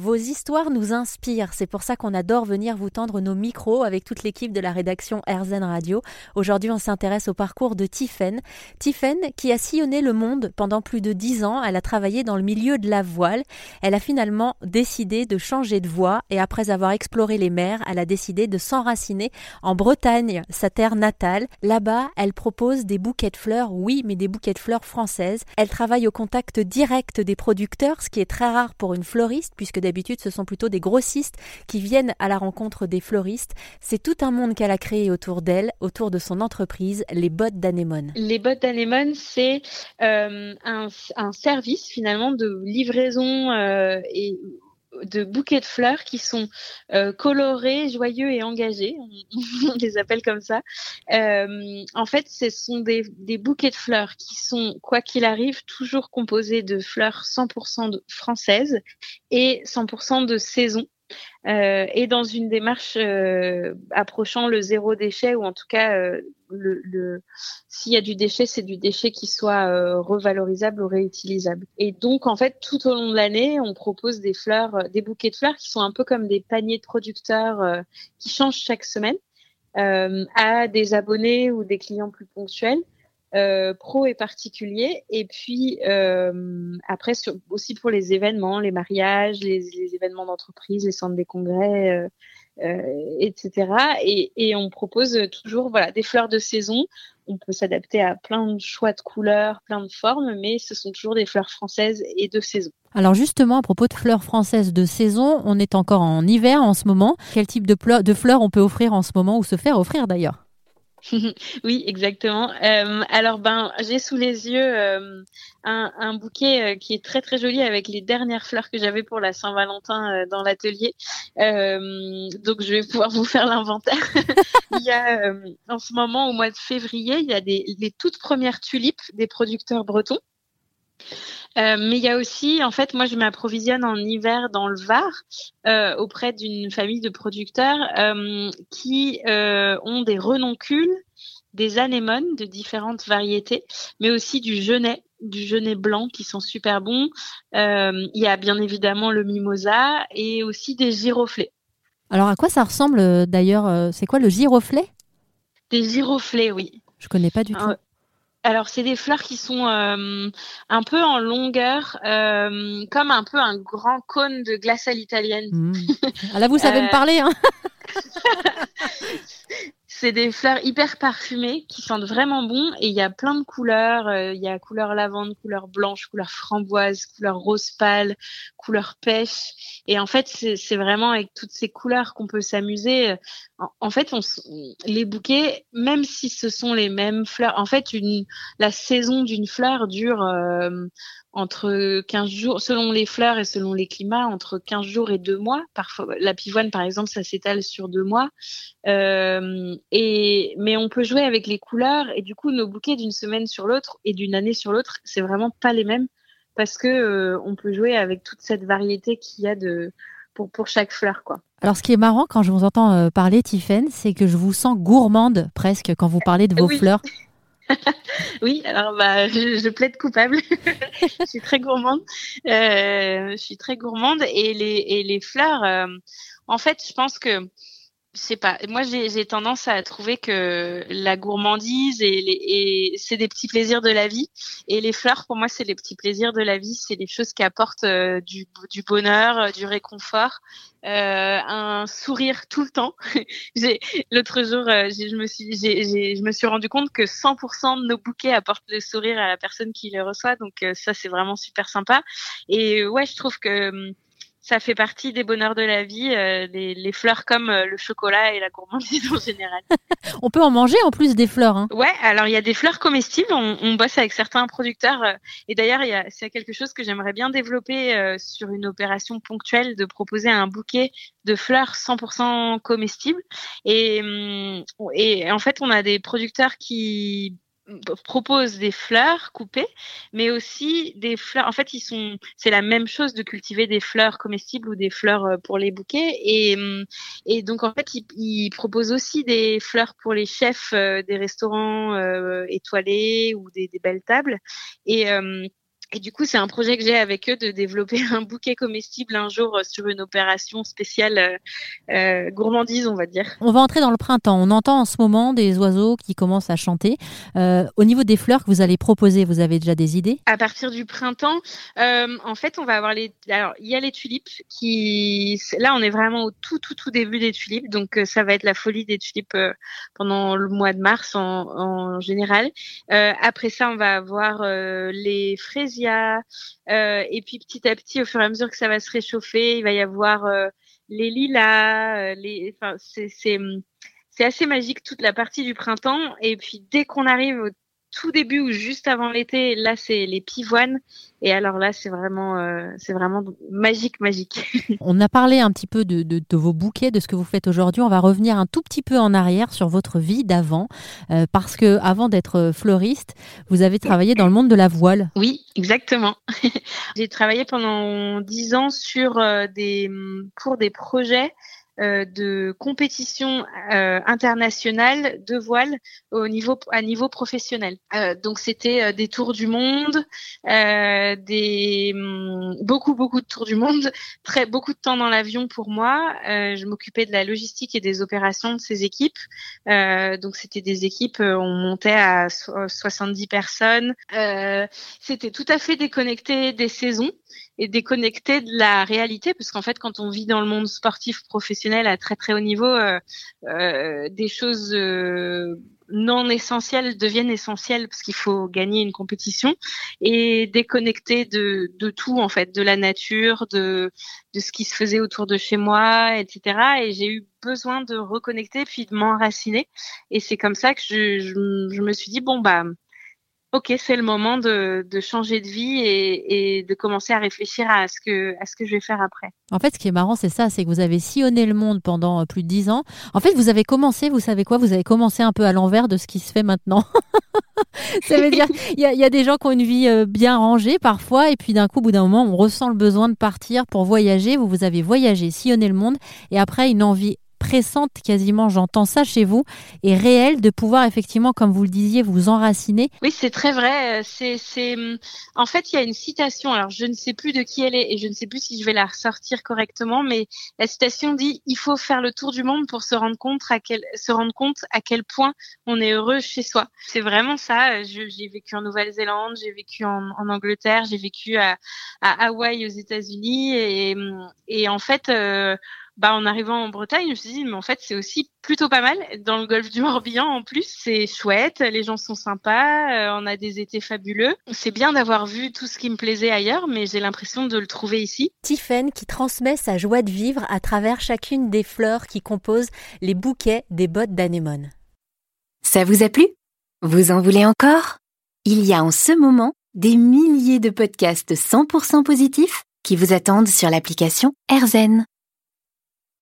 Vos histoires nous inspirent, c'est pour ça qu'on adore venir vous tendre nos micros avec toute l'équipe de la rédaction RZN Radio. Aujourd'hui, on s'intéresse au parcours de Tiffaine. Tiffaine qui a sillonné le monde pendant plus de dix ans, elle a travaillé dans le milieu de la voile. Elle a finalement décidé de changer de voie et après avoir exploré les mers, elle a décidé de s'enraciner en Bretagne, sa terre natale. Là-bas, elle propose des bouquets de fleurs, oui, mais des bouquets de fleurs françaises. Elle travaille au contact direct des producteurs, ce qui est très rare pour une fleuriste puisque d'habitude ce sont plutôt des grossistes qui viennent à la rencontre des fleuristes. C'est tout un monde qu'elle a créé autour d'elle, autour de son entreprise, les bottes d'anémone. Les bottes d'anémone, c'est euh, un, service finalement de livraison euh, et de bouquets de fleurs qui sont euh, colorés, joyeux et engagés. On, les appelle comme ça. Euh, en fait, ce sont des, des, bouquets de fleurs qui sont, quoi qu'il arrive, toujours composés de fleurs 100% françaises et 100% de saison. Euh, et dans une démarche euh, approchant le zéro déchet ou en tout cas euh, le, le s'il y a du déchet c'est du déchet qui soit euh, revalorisable ou réutilisable. Et donc en fait tout au long de l'année on propose des fleurs des bouquets de fleurs qui sont un peu comme des paniers de producteurs qui changent chaque semaine à des abonnés ou des clients plus ponctuels euh, pro et particulier. Et puis euh, après, aussi pour les événements, les mariages, les, événements d'entreprise, les centres des congrès, euh, etc. Et, et, on propose toujours voilà des fleurs de saison. On peut s'adapter à plein de choix de couleurs, plein de formes, mais ce sont toujours des fleurs françaises et de saison. Alors justement, à propos de fleurs françaises de saison, on est encore en hiver en ce moment. Quel type de, de fleurs on peut offrir en ce moment ou se faire offrir d'ailleurs? oui, exactement. Euh, alors, ben, j'ai sous les yeux euh, un, bouquet euh, qui est très très joli avec les dernières fleurs que j'avais pour la Saint-Valentin dans l'atelier. donc, je vais pouvoir vous faire l'inventaire. il y a en ce moment, au mois de février, il y a des, les toutes premières tulipes des producteurs bretons. Euh, mais il y a aussi, en fait, moi je m'approvisionne en hiver dans le Var euh, auprès d'une famille de producteurs euh, qui ont des renoncules, des anémones de différentes variétés, mais aussi du genêt, du genêt blanc qui sont super bons. Il y a bien évidemment le mimosa et aussi des giroflées. Alors à quoi ça ressemble d'ailleurs C'est quoi le giroflée Des giroflées, oui. Je connais pas du tout. Alors, c'est des fleurs qui sont euh, un peu en longueur, euh, comme un peu un grand cône de glace à l'italienne. Mmh. Ah, là, vous savez me euh, parler. Hein c'est des fleurs hyper parfumées qui sentent vraiment bon et il y a plein de couleurs. Euh, il y a couleur lavande, couleur blanche, couleur framboise, couleur rose pâle, couleur pêche. Et en fait, c'est vraiment avec toutes ces couleurs qu'on peut s'amuser. En, fait, les bouquets, même si ce sont les mêmes fleurs, en fait, la saison d'une fleur dure euh, entre 15 jours, selon les fleurs et selon les climats, entre 15 jours et 2 mois. Parfois, la pivoine, par exemple, ça s'étale sur 2 mois. Euh, et, mais on peut jouer avec les couleurs et du coup, nos bouquets d'une semaine sur l'autre et d'une année sur l'autre, c'est vraiment pas les mêmes parce que euh, on peut jouer avec toute cette variété qu'il y a de, pour, pour chaque fleur, quoi. Alors, ce qui est marrant quand je vous entends euh, parler, Tiffaine, c'est que je vous sens gourmande presque quand vous parlez de vos fleurs. oui, alors bah, je, plaide coupable. je suis très gourmande. Euh, je suis très gourmande et les, fleurs, euh, en fait, je pense que sais pas. Moi, j'ai tendance à trouver que la gourmandise et, et c'est des petits plaisirs de la vie. Et les fleurs, pour moi, c'est les petits plaisirs de la vie. C'est les choses qui apportent euh, du, du, bonheur, euh, du réconfort, euh, un sourire tout le temps. L'autre jour, euh, je me suis, je me suis rendu compte que 100% de nos bouquets apportent le sourire à la personne qui les reçoit. Donc ça, c'est vraiment super sympa. Et ouais, je trouve que hum, ça fait partie des bonheurs de la vie, euh, les, fleurs comme euh, le chocolat et la gourmandise en général. on peut en manger en plus des fleurs. Hein. Ouais, alors il y a des fleurs comestibles. On, on bosse avec certains producteurs euh, et d'ailleurs il y a c'est quelque chose que j'aimerais bien développer sur une opération ponctuelle de proposer un bouquet de fleurs 100% comestibles et hum, et en fait on a des producteurs qui propose des fleurs coupées, mais aussi des fleurs. En fait, ils sont, c'est la même chose de cultiver des fleurs comestibles ou des fleurs euh, pour les bouquets. Et, hum, et donc, en fait, ils, proposent aussi des fleurs pour les chefs euh, des restaurants euh, étoilés ou des, des, belles tables. Et hum, Et du coup, c'est un projet que j'ai avec eux de développer un bouquet comestible un jour sur une opération spéciale gourmandise, on va dire. On va entrer dans le printemps. On entend en ce moment des oiseaux qui commencent à chanter. au niveau des fleurs que vous allez proposer, vous avez déjà des idées? À partir du printemps, en fait, on va avoir les. Alors, il y a les tulipes qui. Là, on est vraiment au tout, tout, tout début des tulipes. Donc, ça va être la folie des tulipes pendant le mois de mars en, en général. Euh, après ça, on va avoir euh, les fraisias. Euh, et puis petit à petit, au fur et à mesure que ça va se réchauffer, il va y avoir les lilas. les, enfin, c'est c'est assez magique toute la partie du printemps. Et puis dès qu'on arrive au tout début ou juste avant l'été, là c'est les pivoines. Et alors là c'est vraiment, euh, c'est vraiment magique, magique. On a parlé un petit peu de, de, de, vos bouquets, de ce que vous faites aujourd'hui. On va revenir un tout petit peu en arrière sur votre vie d'avant, euh, parce que avant d'être fleuriste, vous avez travaillé dans le monde de la voile. Oui, exactement. J'ai travaillé pendant dix ans sur euh, des pour des projets de compétition euh, internationale de voile au niveau à niveau professionnel. Euh, donc c'était des tours du monde, des mm, beaucoup beaucoup de tours du monde, très beaucoup de temps dans l'avion pour moi. je m'occupais de la logistique et des opérations de ces équipes. donc c'était des équipes, on montait à 70 personnes. c'était tout à fait déconnecté des saisons et déconnecté de la réalité, parce qu'en fait, quand on vit dans le monde sportif professionnel à très très haut niveau, euh, euh, des choses euh, non essentielles deviennent essentielles parce qu'il faut gagner une compétition et déconnecté de, de tout en fait, de la nature, de de ce qui se faisait autour de chez moi, etc. Et j'ai eu besoin de reconnecter puis de m'enraciner. Et c'est comme ça que je, je, je me suis dit bon bah ok, c'est le moment de, de, changer de vie et, et, de commencer à réfléchir à ce, que, à ce que je vais faire après. En fait, ce qui est marrant, c'est ça, c'est que vous avez sillonné le monde pendant euh, plus de dix ans. En fait, vous avez commencé, vous savez quoi, vous avez commencé un peu à l'envers de ce qui se fait maintenant. ça veut dire, il y, a, y a des gens qui ont une vie euh, bien rangée parfois, et puis d'un coup, au bout d'un moment, on ressent le besoin de partir pour voyager. Vous, vous avez voyagé, sillonné le monde, et après, une envie pressante quasiment, j'entends ça chez vous, et réelle de pouvoir effectivement, comme vous le disiez, vous enraciner. Oui, c'est très vrai. C'est, c'est, en fait, il y a une citation. Alors, je ne sais plus de qui elle est et je ne sais plus si je vais la ressortir correctement, mais la citation dit il faut faire le tour du monde pour se rendre compte à quel, se rendre compte à quel point on est heureux chez soi. C'est vraiment ça. j'ai vécu en Nouvelle-Zélande, j'ai vécu en, Angleterre, j'ai vécu à, à Hawaï aux États-Unis et, et en fait. Euh, bah, en arrivant en Bretagne, je me suis dit, mais en fait, c'est aussi plutôt pas mal. Dans le golfe du Morbihan, en plus, c'est chouette, les gens sont sympas, euh, on a des étés fabuleux. C'est bien d'avoir vu tout ce qui me plaisait ailleurs, mais j'ai l'impression de le trouver ici. Tiffen qui transmet sa joie de vivre à travers chacune des fleurs qui composent les bouquets des bottes d'anémone. Ça vous a plu? Vous en voulez encore? Il y a en ce moment des milliers de podcasts 100% positifs qui vous attendent sur l'application AirZen.